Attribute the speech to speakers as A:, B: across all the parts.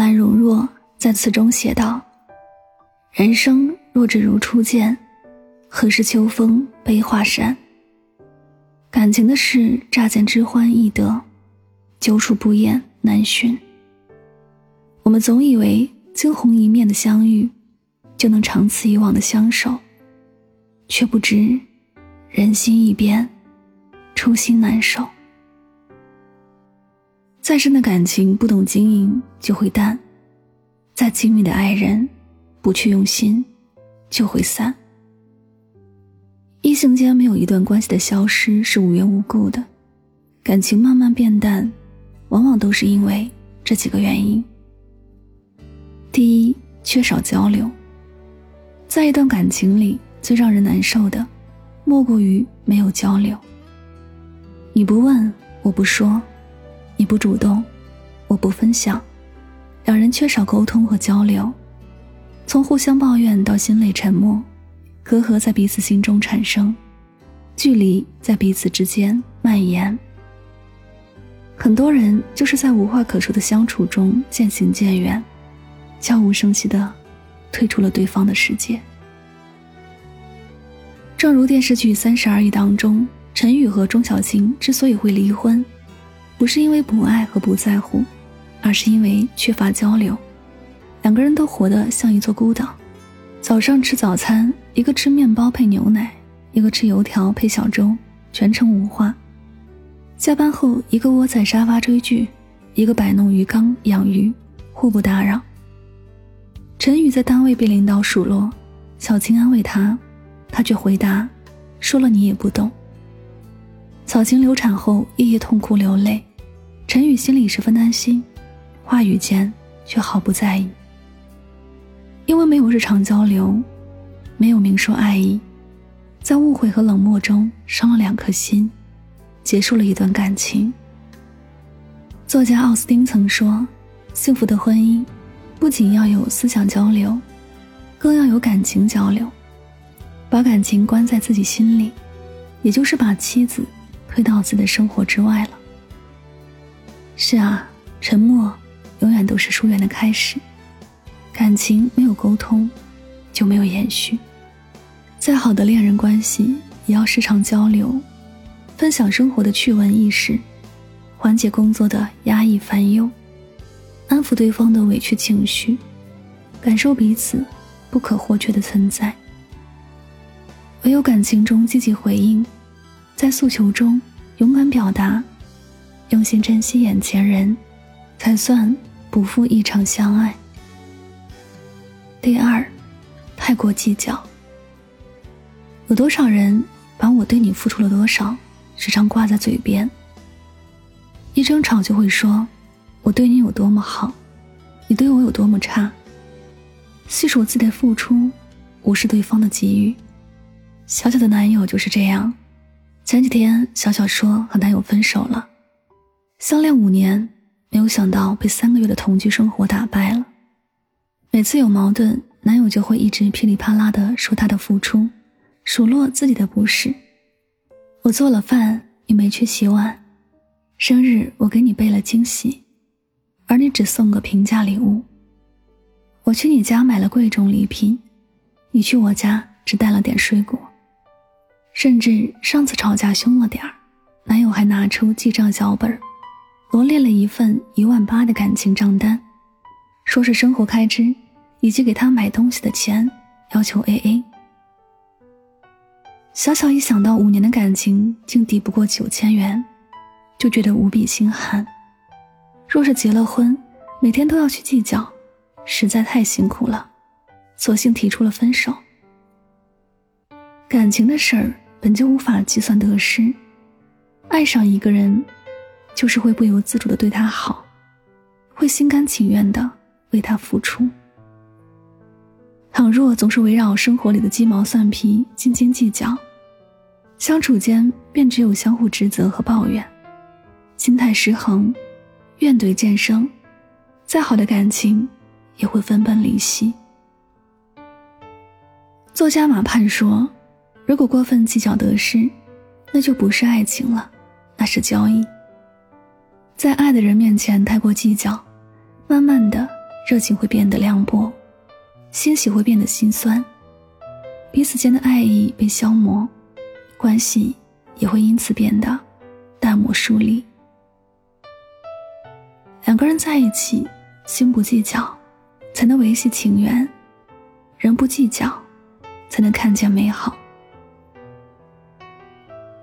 A: 兰如若在词中写道：“人生若只如初见，何事秋风悲画扇？感情的事，乍见之欢易得，久处不厌难寻。我们总以为惊鸿一面的相遇，就能长此以往的相守，却不知人心易变，初心难守。”再深的感情，不懂经营就会淡；再亲密的爱人，不去用心就会散。异性间没有一段关系的消失是无缘无故的，感情慢慢变淡，往往都是因为这几个原因：第一，缺少交流。在一段感情里，最让人难受的，莫过于没有交流。你不问，我不说。你不主动，我不分享，两人缺少沟通和交流，从互相抱怨到心累沉默，隔阂在彼此心中产生，距离在彼此之间蔓延。很多人就是在无话可说的相处中渐行渐远，悄无声息的退出了对方的世界。正如电视剧《三十而已》当中，陈宇和钟小琴之所以会离婚。不是因为不爱和不在乎，而是因为缺乏交流。两个人都活得像一座孤岛。早上吃早餐，一个吃面包配牛奶，一个吃油条配小粥，全程无话。下班后，一个窝在沙发追剧，一个摆弄鱼缸养鱼，互不打扰。陈宇在单位被领导数落，小青安慰他，他却回答：“说了你也不懂。”小晴流产后，夜夜痛哭流泪。陈宇心里十分担心，话语间却毫不在意。因为没有日常交流，没有明说爱意，在误会和冷漠中伤了两颗心，结束了一段感情。作家奥斯汀曾说：“幸福的婚姻，不仅要有思想交流，更要有感情交流。把感情关在自己心里，也就是把妻子推到自己的生活之外了。”是啊，沉默永远都是疏远的开始。感情没有沟通，就没有延续。再好的恋人关系，也要时常交流，分享生活的趣闻轶事，缓解工作的压抑烦忧，安抚对方的委屈情绪，感受彼此不可或缺的存在。唯有感情中积极回应，在诉求中勇敢表达。用心珍惜眼前人，才算不负一场相爱。第二，太过计较。有多少人把我对你付出了多少时常挂在嘴边？一争吵就会说，我对你有多么好，你对我有多么差。细数自己的付出，无视对方的给予。小小的男友就是这样。前几天，小小说和男友分手了。相恋五年，没有想到被三个月的同居生活打败了。每次有矛盾，男友就会一直噼里啪啦的说他的付出，数落自己的不是。我做了饭，你没去洗碗；生日我给你备了惊喜，而你只送个平价礼物。我去你家买了贵重礼品，你去我家只带了点水果。甚至上次吵架凶了点儿，男友还拿出记账小本儿。罗列了一份一万八的感情账单，说是生活开支以及给他买东西的钱，要求 A A。小小一想到五年的感情竟抵不过九千元，就觉得无比心寒。若是结了婚，每天都要去计较，实在太辛苦了，索性提出了分手。感情的事儿本就无法计算得失，爱上一个人。就是会不由自主的对他好，会心甘情愿的为他付出。倘若总是围绕生活里的鸡毛蒜皮斤斤计较，相处间便只有相互指责和抱怨，心态失衡，怨怼渐生，再好的感情也会分崩离析。作家马盼说：“如果过分计较得失，那就不是爱情了，那是交易。”在爱的人面前太过计较，慢慢的热情会变得凉薄，欣喜会变得心酸，彼此间的爱意被消磨，关系也会因此变得淡漠疏离。两个人在一起，心不计较，才能维系情缘；人不计较，才能看见美好。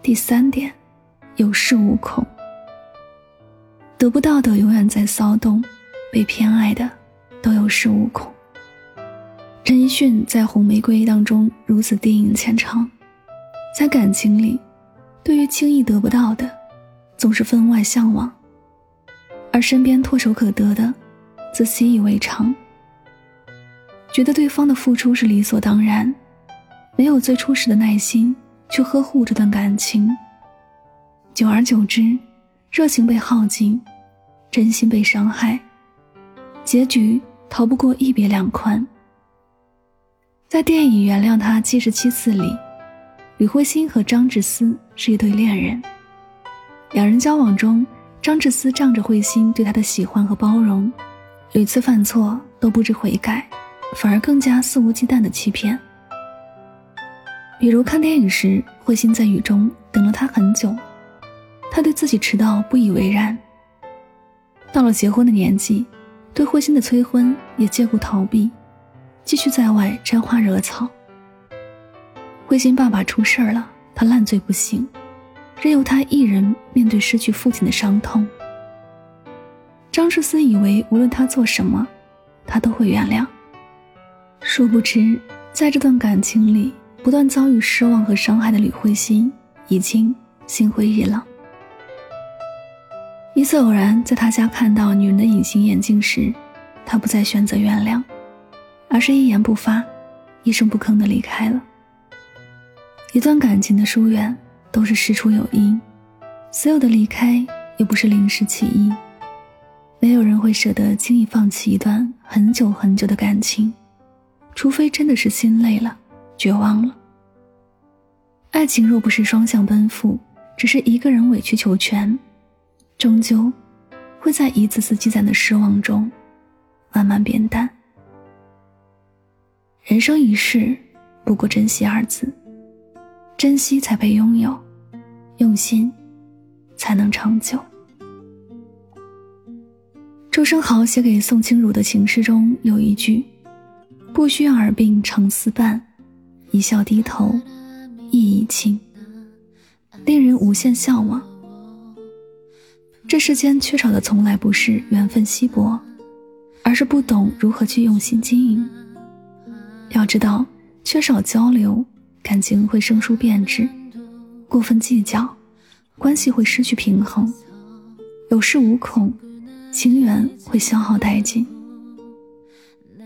A: 第三点，有恃无恐。得不到的永远在骚动，被偏爱的都有恃无恐。陈奕迅在《红玫瑰》当中如此低吟浅唱，在感情里，对于轻易得不到的，总是分外向往；而身边唾手可得的，则习以为常，觉得对方的付出是理所当然，没有最初时的耐心去呵护这段感情。久而久之。热情被耗尽，真心被伤害，结局逃不过一别两宽。在电影《原谅他七十七次》里，李慧欣和张志思是一对恋人。两人交往中，张志思仗着慧心对他的喜欢和包容，屡次犯错都不知悔改，反而更加肆无忌惮的欺骗。比如看电影时，慧心在雨中等了他很久。他对自己迟到不以为然。到了结婚的年纪，对慧心的催婚也借故逃避，继续在外沾花惹草。慧心爸爸出事儿了，他烂醉不醒，任由他一人面对失去父亲的伤痛。张世思以为无论他做什么，他都会原谅。殊不知，在这段感情里不断遭遇失望和伤害的吕慧心，已经心灰意冷。一次偶然在他家看到女人的隐形眼镜时，他不再选择原谅，而是一言不发、一声不吭的离开了。一段感情的疏远都是事出有因，所有的离开也不是临时起意。没有人会舍得轻易放弃一段很久很久的感情，除非真的是心累了、绝望了。爱情若不是双向奔赴，只是一个人委曲求全。终究会在一次次积攒的失望中，慢慢变淡。人生一世，不过珍惜二字，珍惜才配拥有，用心才能长久。周生豪写给宋清如的情诗中有一句：“不需要耳鬓长厮伴，一笑低头意已清”，令人无限向往。这世间缺少的从来不是缘分稀薄，而是不懂如何去用心经营。要知道，缺少交流，感情会生疏变质；过分计较，关系会失去平衡；有恃无恐，情缘会消耗殆尽。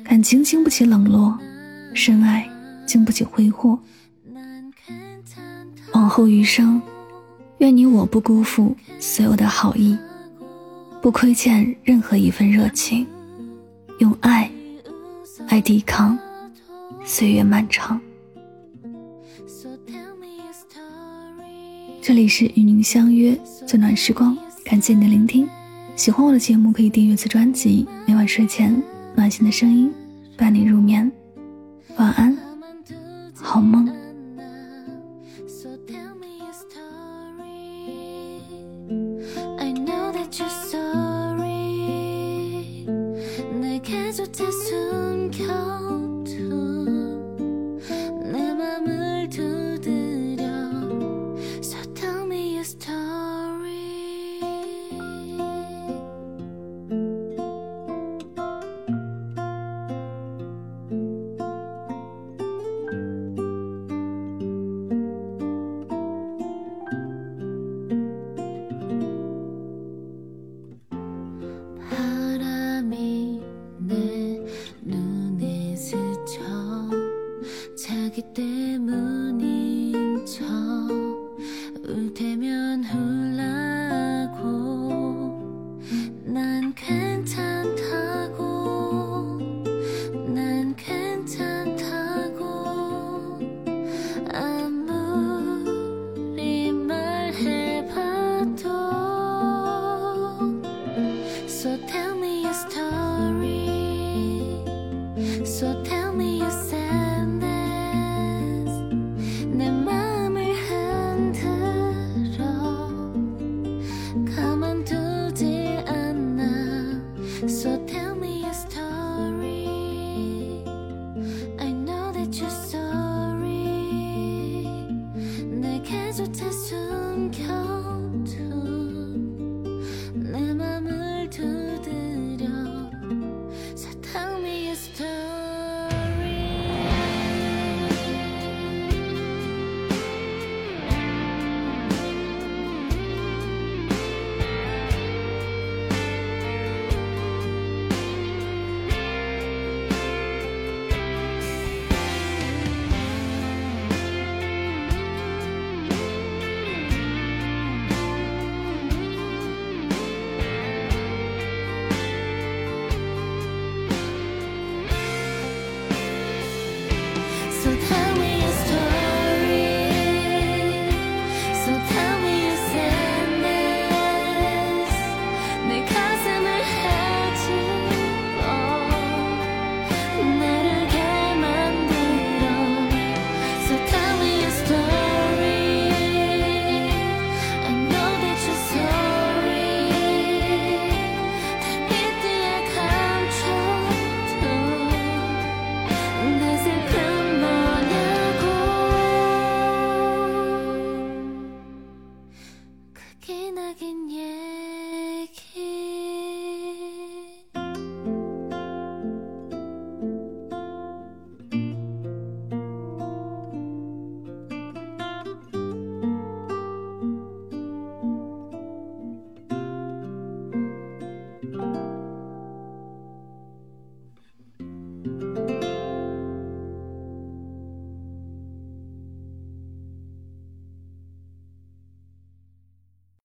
A: 感情经不起冷落，深爱经不起挥霍。往后余生。愿你我不辜负所有的好意，不亏欠任何一份热情，用爱来抵抗岁月漫长。这里是与您相约最暖时光，感谢您的聆听。喜欢我的节目可以订阅此专辑，每晚睡前暖心的声音伴你入眠。晚安，好梦。